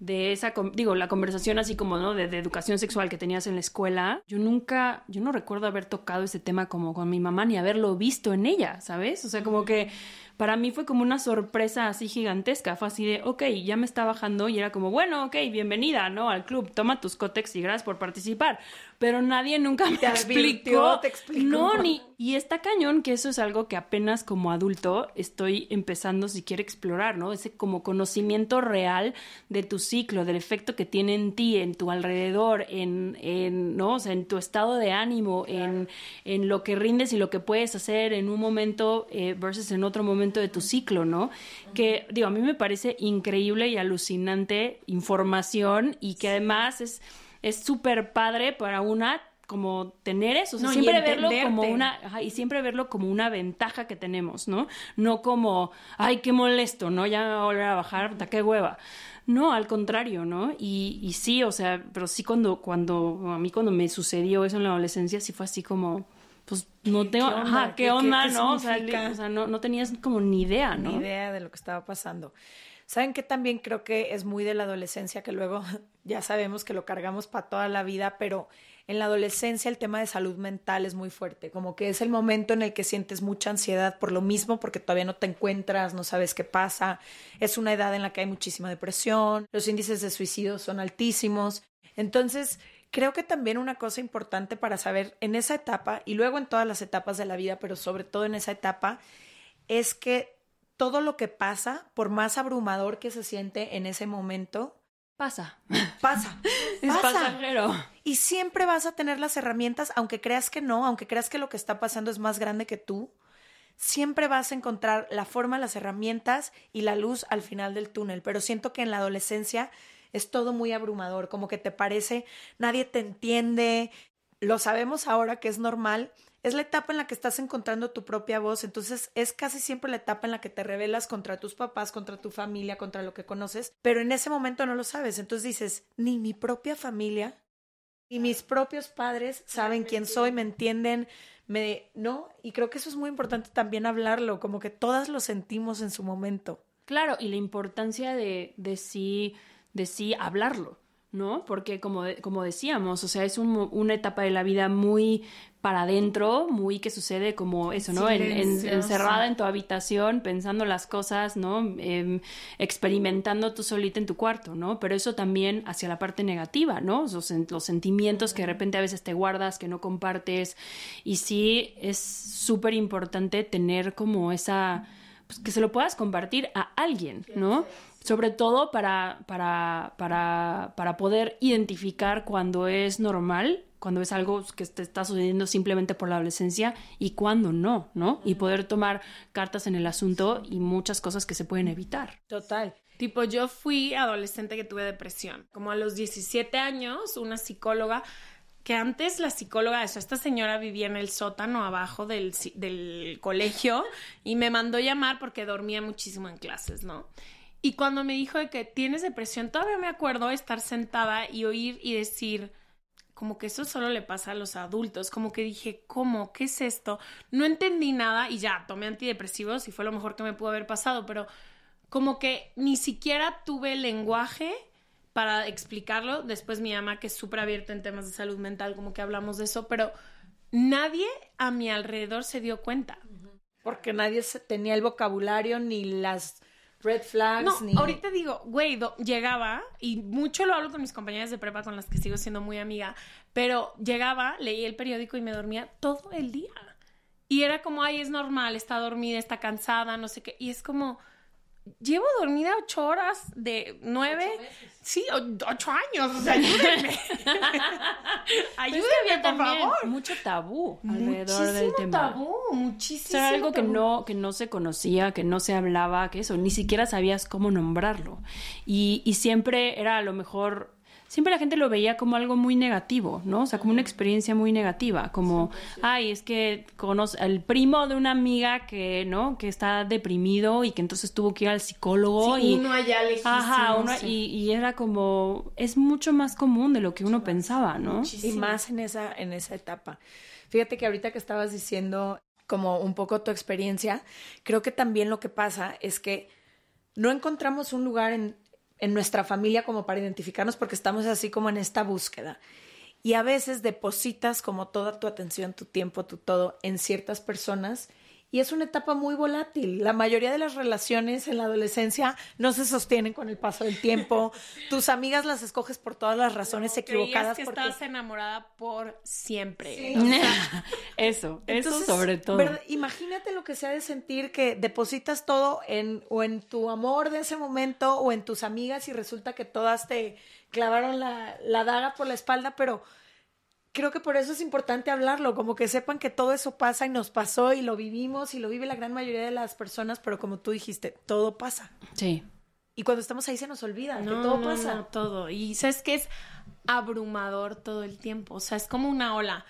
de esa, digo, la conversación así como, ¿no? De, de educación sexual que tenías en la escuela, yo nunca, yo no recuerdo haber tocado ese tema como con mi mamá ni haberlo visto en ella, ¿sabes? O sea, como que para mí fue como una sorpresa así gigantesca, fue así de, ok, ya me está bajando y era como, bueno, ok, bienvenida, ¿no? Al club, toma tus cótex y gracias por participar. Pero nadie nunca me Te explicó. te explicó. No, ni, y está cañón que eso es algo que apenas como adulto estoy empezando si quiere explorar, ¿no? Ese como conocimiento real de tu ciclo, del efecto que tiene en ti, en tu alrededor, en, en ¿no? O sea, en tu estado de ánimo, en, en lo que rindes y lo que puedes hacer en un momento eh, versus en otro momento de tu ciclo, ¿no? Que, digo, a mí me parece increíble y alucinante información y que además es es súper padre para una como tener eso, o sea, No, siempre verlo como una, ajá, y siempre verlo como una ventaja que tenemos, ¿no? No como, ay, qué molesto, ¿no? Ya me va a volver a bajar, puta, qué hueva. No, al contrario, ¿no? Y, y sí, o sea, pero sí cuando, cuando, a mí cuando me sucedió eso en la adolescencia, sí fue así como, pues no tengo, onda? ajá, ¿Qué- qué qué- onda, qué ¿no? O sea, no, no tenías como ni idea, ¿no? ni idea de lo que estaba pasando. ¿Saben qué también creo que es muy de la adolescencia, que luego ya sabemos que lo cargamos para toda la vida, pero en la adolescencia el tema de salud mental es muy fuerte, como que es el momento en el que sientes mucha ansiedad por lo mismo, porque todavía no te encuentras, no sabes qué pasa, es una edad en la que hay muchísima depresión, los índices de suicidio son altísimos, entonces creo que también una cosa importante para saber en esa etapa y luego en todas las etapas de la vida, pero sobre todo en esa etapa, es que todo lo que pasa, por más abrumador que se siente en ese momento, Pasa. pasa. Es pasa. pasajero. Y siempre vas a tener las herramientas, aunque creas que no, aunque creas que lo que está pasando es más grande que tú, siempre vas a encontrar la forma, las herramientas y la luz al final del túnel. Pero siento que en la adolescencia es todo muy abrumador, como que te parece, nadie te entiende, lo sabemos ahora que es normal. Es la etapa en la que estás encontrando tu propia voz, entonces es casi siempre la etapa en la que te rebelas contra tus papás, contra tu familia, contra lo que conoces, pero en ese momento no lo sabes, entonces dices, ni mi propia familia y mis propios padres saben quién soy, me entienden, me no, y creo que eso es muy importante también hablarlo, como que todas lo sentimos en su momento. Claro, y la importancia de, de sí, de sí hablarlo, ¿no? Porque como, de- como decíamos, o sea, es un- una etapa de la vida muy para adentro, muy que sucede como eso, ¿no? En- encerrada en tu habitación, pensando las cosas, ¿no? Em, experimentando tú solita en tu cuarto, ¿no? Pero eso también hacia la parte negativa, ¿no? Los, los sentimientos que de repente a veces te guardas, que no compartes. Y sí, es súper importante tener como esa pues, que se lo puedas compartir a alguien, ¿no? Sobre todo para, para, para, para poder identificar cuando es normal, cuando es algo que te está sucediendo simplemente por la adolescencia y cuando no, ¿no? Y poder tomar cartas en el asunto y muchas cosas que se pueden evitar. Total. Tipo, yo fui adolescente que tuve depresión. Como a los 17 años, una psicóloga, que antes la psicóloga, eso, esta señora vivía en el sótano abajo del, del colegio y me mandó llamar porque dormía muchísimo en clases, ¿no? Y cuando me dijo de que tienes depresión, todavía me acuerdo estar sentada y oír y decir, como que eso solo le pasa a los adultos, como que dije, ¿cómo? ¿Qué es esto? No entendí nada y ya, tomé antidepresivos y fue lo mejor que me pudo haber pasado, pero como que ni siquiera tuve lenguaje para explicarlo. Después mi mamá, que es súper abierta en temas de salud mental, como que hablamos de eso, pero nadie a mi alrededor se dio cuenta. Porque nadie tenía el vocabulario ni las red flags. No, ni... ahorita digo, güey, llegaba, y mucho lo hablo con mis compañeras de prepa con las que sigo siendo muy amiga, pero llegaba, leía el periódico y me dormía todo el día. Y era como, ay, es normal, está dormida, está cansada, no sé qué. Y es como, llevo dormida ocho horas de nueve. Sí, ocho años, o sea, ayúdenme. ayúdenme, por favor. Mucho tabú alrededor del Muchísimo tema. tabú, muchísimo. Era algo que no, que no se conocía, que no se hablaba, que eso, ni siquiera sabías cómo nombrarlo. Y, y siempre era a lo mejor, siempre la gente lo veía como algo muy negativo, ¿no? O sea, como una experiencia muy negativa, como, ay, es que conoce al primo de una amiga que, ¿no? Que está deprimido y que entonces tuvo que ir al psicólogo Sí, y... uno allá lejísimo, Ajá, uno- sí. y, y era como, es mucho más común de lo que uno pensaba, ¿no? Y más en esa, en esa etapa. Fíjate que ahorita que estabas diciendo como un poco tu experiencia, creo que también lo que pasa es que no encontramos un lugar en, en nuestra familia como para identificarnos porque estamos así como en esta búsqueda. Y a veces depositas como toda tu atención, tu tiempo, tu todo en ciertas personas y es una etapa muy volátil. La mayoría de las relaciones en la adolescencia no se sostienen con el paso del tiempo. Tus amigas las escoges por todas las razones equivocadas. Creías que porque... estabas enamorada por siempre. Sí. O sea, Eso, eso sobre todo. ¿verdad? Imagínate lo que sea de sentir que depositas todo en o en tu amor de ese momento o en tus amigas y resulta que todas te clavaron la, la daga por la espalda, pero creo que por eso es importante hablarlo, como que sepan que todo eso pasa y nos pasó y lo vivimos y lo vive la gran mayoría de las personas, pero como tú dijiste, todo pasa. Sí. Y cuando estamos ahí se nos olvida que no, todo no, pasa. no, todo. Y sabes que es abrumador todo el tiempo. O sea, es como una ola.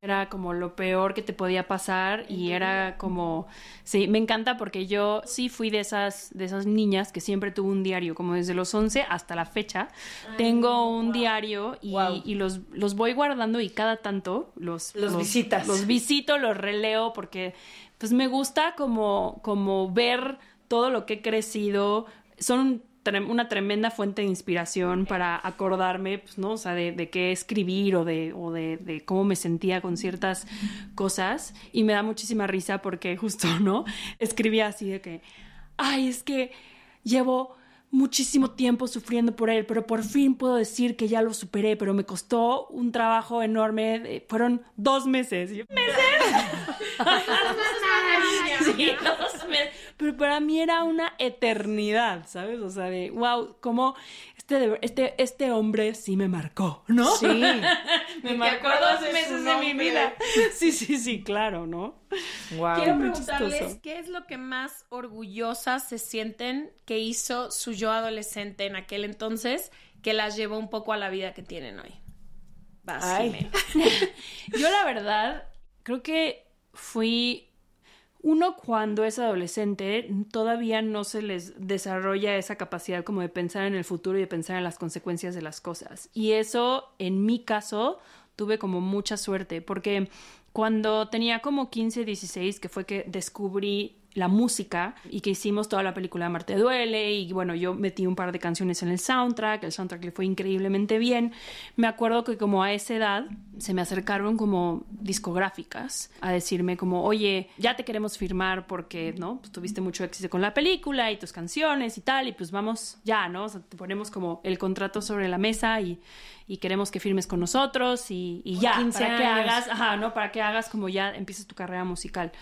Era como lo peor que te podía pasar y era como, sí, me encanta porque yo sí fui de esas, de esas niñas que siempre tuvo un diario, como desde los 11 hasta la fecha. Tengo un diario y, y los, los voy guardando y cada tanto los, Los visitas. Los visito, los releo porque pues me gusta como, como ver todo lo que he crecido. Son una tremenda fuente de inspiración para acordarme, pues, ¿no? O sea, de, de qué escribir o, de, o de, de cómo me sentía con ciertas cosas. Y me da muchísima risa porque justo, ¿no? Escribía así de que, ay, es que llevo muchísimo tiempo sufriendo por él, pero por fin puedo decir que ya lo superé, pero me costó un trabajo enorme, fueron dos meses. ¿Meses? sí, dos meses. Pero para mí era una eternidad, ¿sabes? O sea, de, wow, como este, este, este hombre sí me marcó, ¿no? Sí. me marcó dos meses de mi vida. Sí, sí, sí, claro, ¿no? Wow. Quiero preguntarles chistoso. qué es lo que más orgullosas se sienten que hizo su yo adolescente en aquel entonces que las llevó un poco a la vida que tienen hoy. Vas. Yo la verdad creo que fui uno cuando es adolescente todavía no se les desarrolla esa capacidad como de pensar en el futuro y de pensar en las consecuencias de las cosas. Y eso en mi caso tuve como mucha suerte porque cuando tenía como 15, 16, que fue que descubrí la música y que hicimos toda la película Marte Duele y bueno, yo metí un par de canciones en el soundtrack, el soundtrack le fue increíblemente bien. Me acuerdo que como a esa edad se me acercaron como discográficas a decirme como, oye, ya te queremos firmar porque, ¿no? Pues tuviste mucho éxito con la película y tus canciones y tal y pues vamos ya, ¿no? O sea, te ponemos como el contrato sobre la mesa y, y queremos que firmes con nosotros y, y ya, 15 para que hagas, ajá, ¿no? Para que hagas como ya empieces tu carrera musical.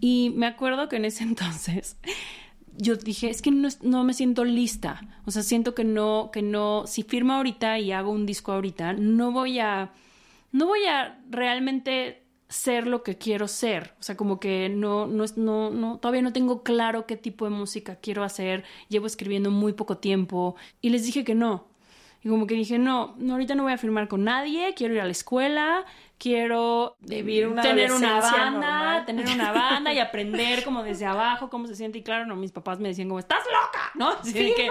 Y me acuerdo que en ese entonces yo dije, es que no, no me siento lista. O sea, siento que no, que no, si firmo ahorita y hago un disco ahorita, no voy a, no voy a realmente ser lo que quiero ser. O sea, como que no, no, es- no, no, todavía no tengo claro qué tipo de música quiero hacer. Llevo escribiendo muy poco tiempo. Y les dije que no. Y como que dije, no, no, ahorita no voy a firmar con nadie, quiero ir a la escuela, quiero Vivir una tener una banda, normal. tener una banda y aprender como desde abajo cómo se siente. Y claro, no, mis papás me decían como, estás loca, ¿no? Así que,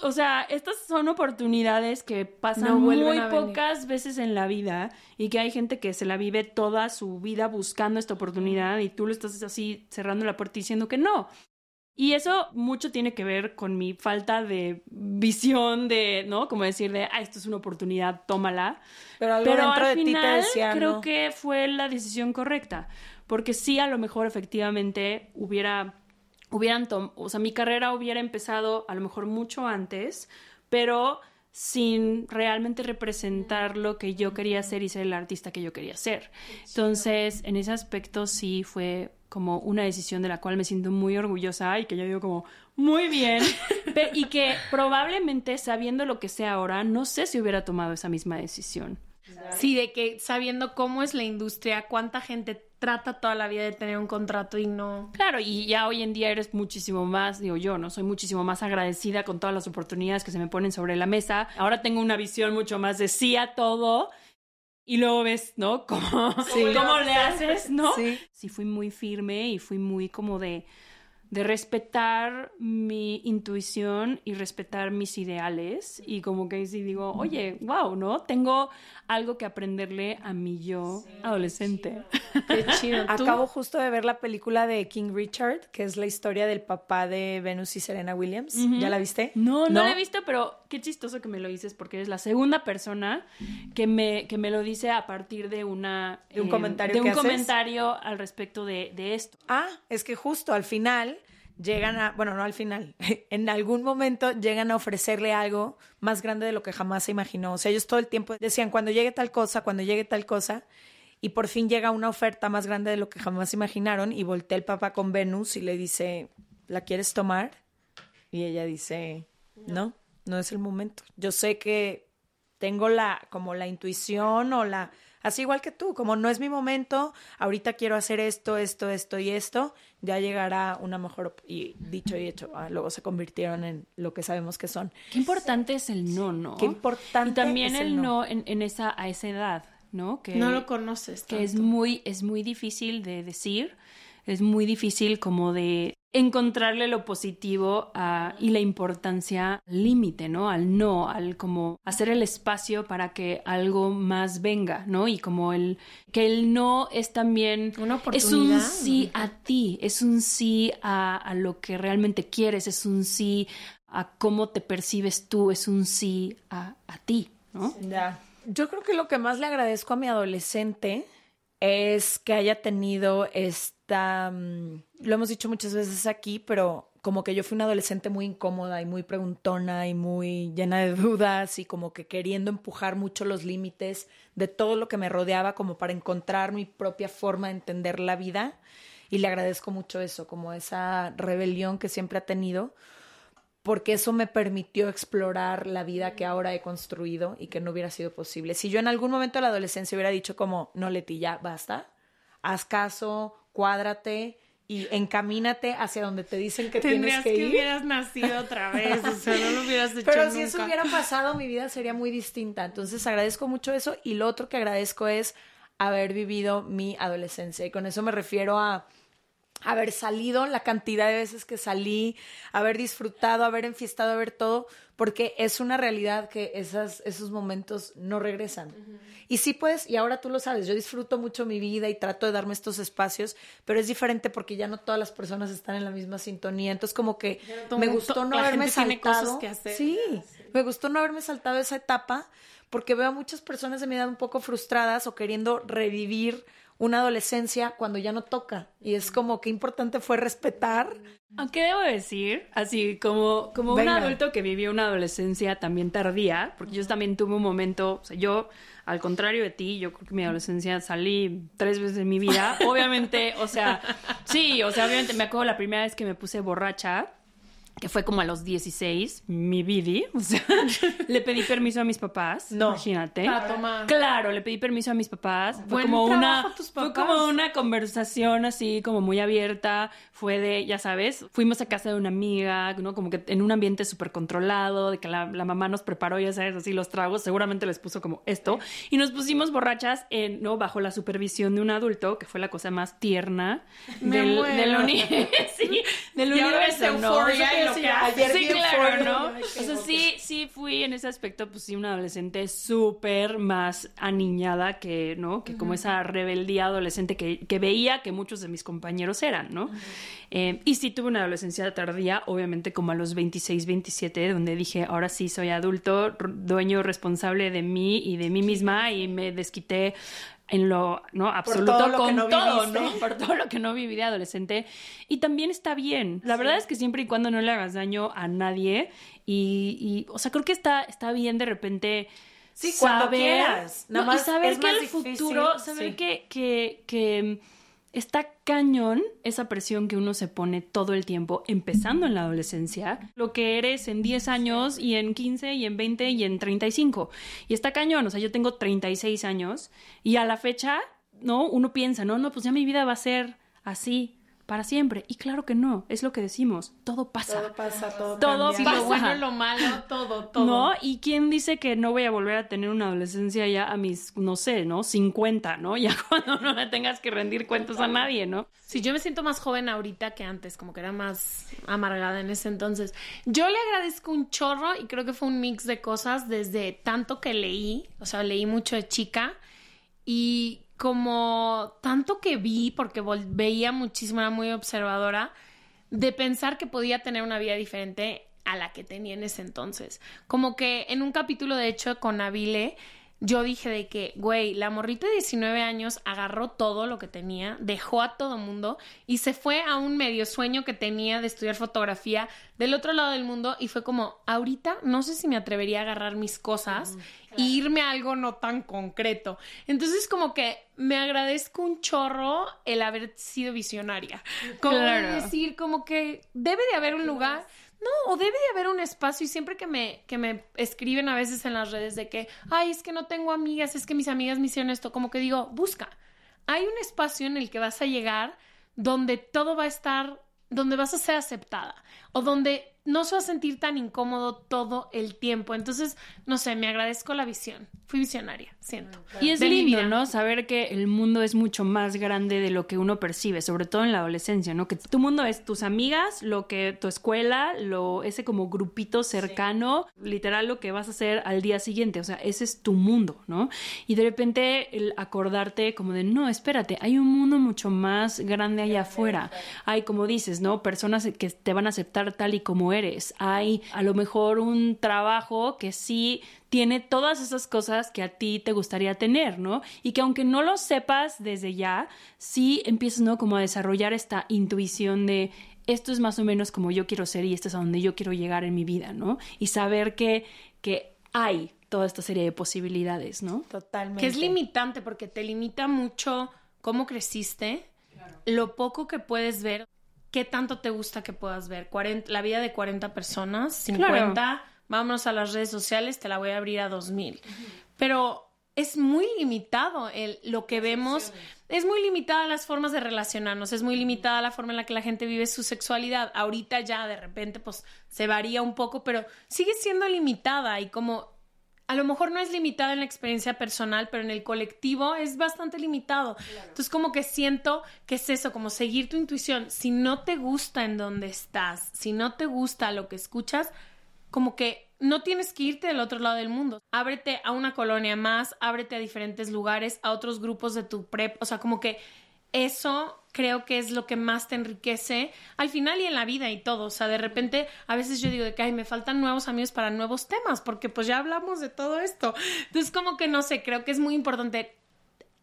o sea, estas son oportunidades que pasan No muy pocas veces en la vida y que hay gente que se la vive toda su vida buscando esta oportunidad y tú lo estás así cerrando la puerta y diciendo que no. Y eso mucho tiene que ver con mi falta de visión de, ¿no? Como decir de, ah, esto es una oportunidad, tómala. Pero algo Pero dentro al de ti te final decía, creo no. que fue la decisión correcta, porque sí a lo mejor efectivamente hubiera, hubieran, tom- o sea, mi carrera hubiera empezado a lo mejor mucho antes, pero sin realmente representar lo que yo quería ser y ser el artista que yo quería ser. Entonces, en ese aspecto sí fue como una decisión de la cual me siento muy orgullosa y que yo digo como muy bien Pe- y que probablemente sabiendo lo que sé ahora no sé si hubiera tomado esa misma decisión. Sí, de que sabiendo cómo es la industria, cuánta gente trata toda la vida de tener un contrato y no. Claro, y ya hoy en día eres muchísimo más, digo yo, ¿no? Soy muchísimo más agradecida con todas las oportunidades que se me ponen sobre la mesa. Ahora tengo una visión mucho más de sí a todo. Y luego ves, ¿no? Cómo, cómo le haces, ¿no? Sí. sí fui muy firme y fui muy como de, de respetar mi intuición y respetar mis ideales. Y como que sí digo, oye, wow, ¿no? Tengo algo que aprenderle a mi yo adolescente. Qué chido. Acabo justo de ver la película de King Richard, que es la historia del papá de Venus y Serena Williams. ¿Ya la viste? No, no, la he visto, pero qué chistoso que me lo dices porque eres la segunda persona que me, que me lo dice a partir de una De un eh, comentario de un haces. comentario al respecto de, de esto. Ah, es que justo al final llegan a, bueno, no al final, en algún momento llegan a ofrecerle algo más grande de lo que jamás se imaginó. O sea, ellos todo el tiempo decían, cuando llegue tal cosa, cuando llegue tal cosa, y por fin llega una oferta más grande de lo que jamás imaginaron, y voltea el papá con Venus y le dice, ¿la quieres tomar? Y ella dice, no, no es el momento. Yo sé que tengo la, como la intuición o la, así igual que tú, como no es mi momento, ahorita quiero hacer esto, esto, esto y esto, ya llegará una mejor, op- y dicho y hecho, ah, luego se convirtieron en lo que sabemos que son. Qué importante es el no, ¿no? Qué importante Y también es el el no, no. en, en esa, a esa edad, ¿no? Que, No lo conoces. que es muy, es muy difícil de decir, es muy difícil como de encontrarle lo positivo a- y la importancia al límite, ¿no? Al no, al como hacer el espacio para que algo más venga, ¿no? Y como el que el no es también Una es un oportunidad. sí a ti, es un sí a, a lo que realmente quieres, es un sí a cómo te percibes tú, es un sí a, a ti, ¿no? Ya. Yo creo que lo que más le agradezco a mi adolescente es que haya tenido mm, lo hemos dicho muchas veces aquí, pero como que yo fui una adolescente muy incómoda y muy preguntona y muy llena de dudas y como que queriendo empujar mucho los límites de todo lo que me rodeaba como para encontrar mi propia forma de entender la vida. y le agradezco mucho eso, como esa rebelión que siempre ha tenido, porque eso me permitió explorar la vida que ahora he construido y que no hubiera sido posible. Si yo en algún momento de la adolescencia hubiera dicho como, no, Leti, ya basta, haz caso, cuádrate y encamínate hacia donde te dicen que tienes Tendrías que, que, ir. hubieras nacido otra vez, o sea, no lo hubieras hecho Pero si nunca. eso hubiera pasado, mi vida sería muy distinta. Entonces agradezco mucho eso y lo otro que agradezco es haber vivido mi adolescencia. Y con eso me refiero a haber salido, la cantidad de veces que salí, haber disfrutado, haber enfiestado, haber todo, porque es una realidad que esas, esos momentos no regresan. Y sí puedes, y ahora tú lo sabes, yo disfruto mucho mi vida y trato de darme estos espacios, pero es diferente porque ya no todas las personas están en la misma sintonía. Entonces como que me gustó no haberme saltado. hacer. Sí, me gustó no haberme saltado esa etapa porque veo a muchas personas de mi edad un poco frustradas o queriendo revivir una adolescencia cuando ya no toca. Y es como que importante fue respetar. Aunque debo decir, así como, como un adulto que vivió una adolescencia también tardía, porque yo también tuve un momento, o sea, yo, al contrario de ti, yo creo que mi adolescencia salí tres veces en mi vida. Obviamente, o sea, sí, o sea, obviamente me acuerdo la primera vez que me puse borracha, que fue como a los 16, mi bidi, o sea, le pedí permiso a mis papás, No. imagínate. Para tomar. Claro, le pedí permiso a mis papás. Fue como una tus fue papás. como una conversación así como muy abierta, fue de, ya sabes, fuimos a casa de una amiga, ¿no? Como que en un ambiente súper controlado, de que la, la mamá nos preparó, ya sabes, así los tragos, seguramente les puso como esto, y nos pusimos borrachas, en, ¿no? Bajo la supervisión de un adulto, que fue la cosa más tierna del, del, uni- sí, del Y ahora ves universo, ¿no? Y lo Sí, que ayer Sí, vi claro, ¿no? O sea, sí, sí fui en ese aspecto, pues sí, una adolescente súper más aniñada que, ¿no? Que como esa rebeldía adolescente que, que veía que muchos de mis compañeros eran, ¿no? Eh, y sí tuve una adolescencia tardía, obviamente como a los 26, 27, donde dije, ahora sí soy adulto, dueño responsable de mí y de mí misma y me desquité en lo no absoluto todo lo que con no todo. ¿no? Por todo lo que no viví de adolescente. Y también está bien. La verdad es que siempre y cuando no le hagas daño a nadie. Y, y, o sea, creo que está, está bien de repente. Sí, cuando quieras. Nada no, y más saber es que más el difícil, futuro, saber sí. que, que, que está cañón esa presión que uno se pone todo el tiempo, empezando en la adolescencia, lo que eres en 10 años y en 15 y en 20 y en 35. Y está cañón, o sea, yo tengo 36 años y a la fecha, ¿no? Uno piensa, no, no, pues ya mi vida va a ser así para siempre. Y claro que no, es lo que decimos, todo pasa. Todo pasa, todo, Todo cambia. Sí, pasa. lo bueno, lo malo, todo, todo. ¿No? ¿Y quién dice que no voy a volver a tener una adolescencia ya a mis, no sé, ¿no? 50, ¿no? Ya cuando no le tengas que rendir cuentas a nadie, ¿no? Sí, yo me siento más joven ahorita que antes, como que era más amargada en ese entonces. Yo le agradezco un chorro y creo que fue un mix de cosas desde tanto que leí, o sea, leí mucho de chica y como tanto que vi, porque veía muchísimo, era muy observadora, de pensar que podía tener una vida diferente a la que tenía en ese entonces. Como que en un capítulo, de hecho, con Avile, yo dije de que, güey, la morrita de 19 años agarró todo lo que tenía, dejó a todo mundo y se fue a un medio sueño que tenía de estudiar fotografía del otro lado del mundo y fue como, ahorita no sé si me atrevería a agarrar mis cosas e irme a algo no tan concreto. Entonces como que me agradezco un chorro el haber sido visionaria. Como Claro. decir, como que debe de haber un lugar. No, o debe de haber un espacio y siempre que me, que me escriben a veces en las redes de que, ay, es que no tengo amigas, es que mis amigas me hicieron esto, como que digo, busca. Hay un espacio en el que vas a llegar donde todo va a estar, donde vas a ser aceptada o donde no se va a sentir tan incómodo todo el tiempo. Entonces, no sé, me agradezco la visión. Fui visionaria, siento. Y es De lindo, vida. ¿no? Saber que el mundo es mucho más grande de lo que uno percibe, sobre todo en la adolescencia, ¿no? Que tu mundo es tus amigas, lo que tu escuela, lo ese como grupito cercano, literal lo que vas a hacer al día siguiente, o sea, ese es tu mundo, ¿no? Y de repente el acordarte como de, no, espérate, hay un mundo mucho más grande allá afuera. Hay, como dices, ¿no? Personas que te van a aceptar tal y como eres. Hay a lo mejor un trabajo que sí tiene todas esas cosas que a ti te gustaría tener, ¿no? Y que aunque no lo sepas desde ya, sí empiezas, ¿no? Como a desarrollar esta intuición de esto es más o menos como yo quiero ser y esto es a donde yo quiero llegar en mi vida, ¿no? Y saber que, que hay toda esta serie de posibilidades, ¿no? Totalmente. Que es limitante porque te limita mucho cómo creciste lo poco que puedes ver, ¿qué tanto te gusta que puedas ver? 40, la vida de 40 personas, 50, vámonos a las redes sociales, te la voy a abrir a 2000. Pero es muy limitado el, lo que vemos, es muy limitada las formas de relacionarnos, es muy limitada la forma en la que la gente vive su sexualidad. Ahorita ya de repente pues se varía un poco, pero sigue siendo limitada y como a lo mejor no es limitada en la experiencia personal, pero en el colectivo es bastante limitado. Entonces como que siento que es eso, como seguir tu intuición. Si no te gusta en donde estás, si no te gusta lo que escuchas, como que no tienes que irte del otro lado del mundo. Ábrete a una colonia más, ábrete a diferentes lugares, a otros grupos de tu prep. O sea, como que eso creo que es lo que más te enriquece al final y en la vida y todo. O sea, de repente a veces yo digo de que Ay, me faltan nuevos amigos para nuevos temas, porque pues ya hablamos de todo esto. Entonces, como que no sé, creo que es muy importante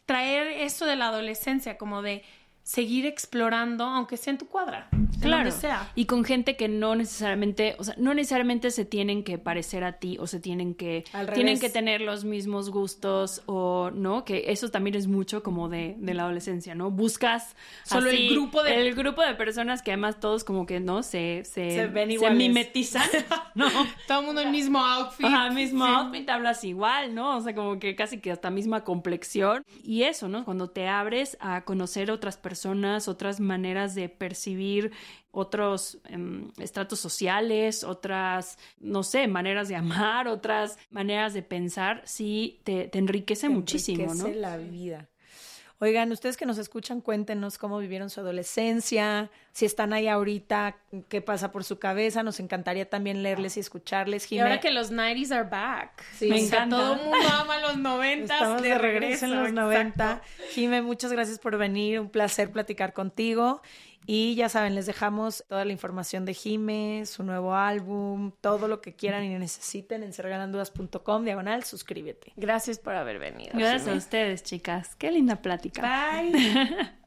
traer eso de la adolescencia, como de seguir explorando, aunque sea en tu cuadra. Claro. Sea. Y con gente que no necesariamente, o sea, no necesariamente se tienen que parecer a ti o se tienen que, tienen que tener los mismos gustos o no, que eso también es mucho como de, de la adolescencia, ¿no? Buscas solo el grupo de el grupo de personas que además todos como que no se se, se, mimetizan, ¿no? Todo el mundo el mismo outfit. Ajá, mismo outfit, hablas igual, ¿no? O sea, como que casi que hasta misma complexión y eso, ¿no? Cuando te abres a conocer otras personas personas, otras maneras de percibir otros em, estratos sociales, otras, no sé, maneras de amar, otras maneras de pensar, sí te, enriquece muchísimo, enriquece la vida. Oigan, ustedes que nos escuchan, cuéntenos cómo vivieron su adolescencia, si están ahí ahorita, qué pasa por su cabeza. Nos encantaría también leerles y escucharles. Y ahora que los 90s are back. Sí, me encanta. Todo el mundo ama los 90 Estamos de, regreso en los 90. Jime, muchas gracias por venir. Un placer platicar contigo. Y ya saben, les dejamos toda la información de Jime, su nuevo álbum, todo lo que quieran y necesiten en serregalandudas.com, diagonal, suscríbete. Gracias por haber venido. Gracias a ustedes, chicas. Qué linda plática. Bye.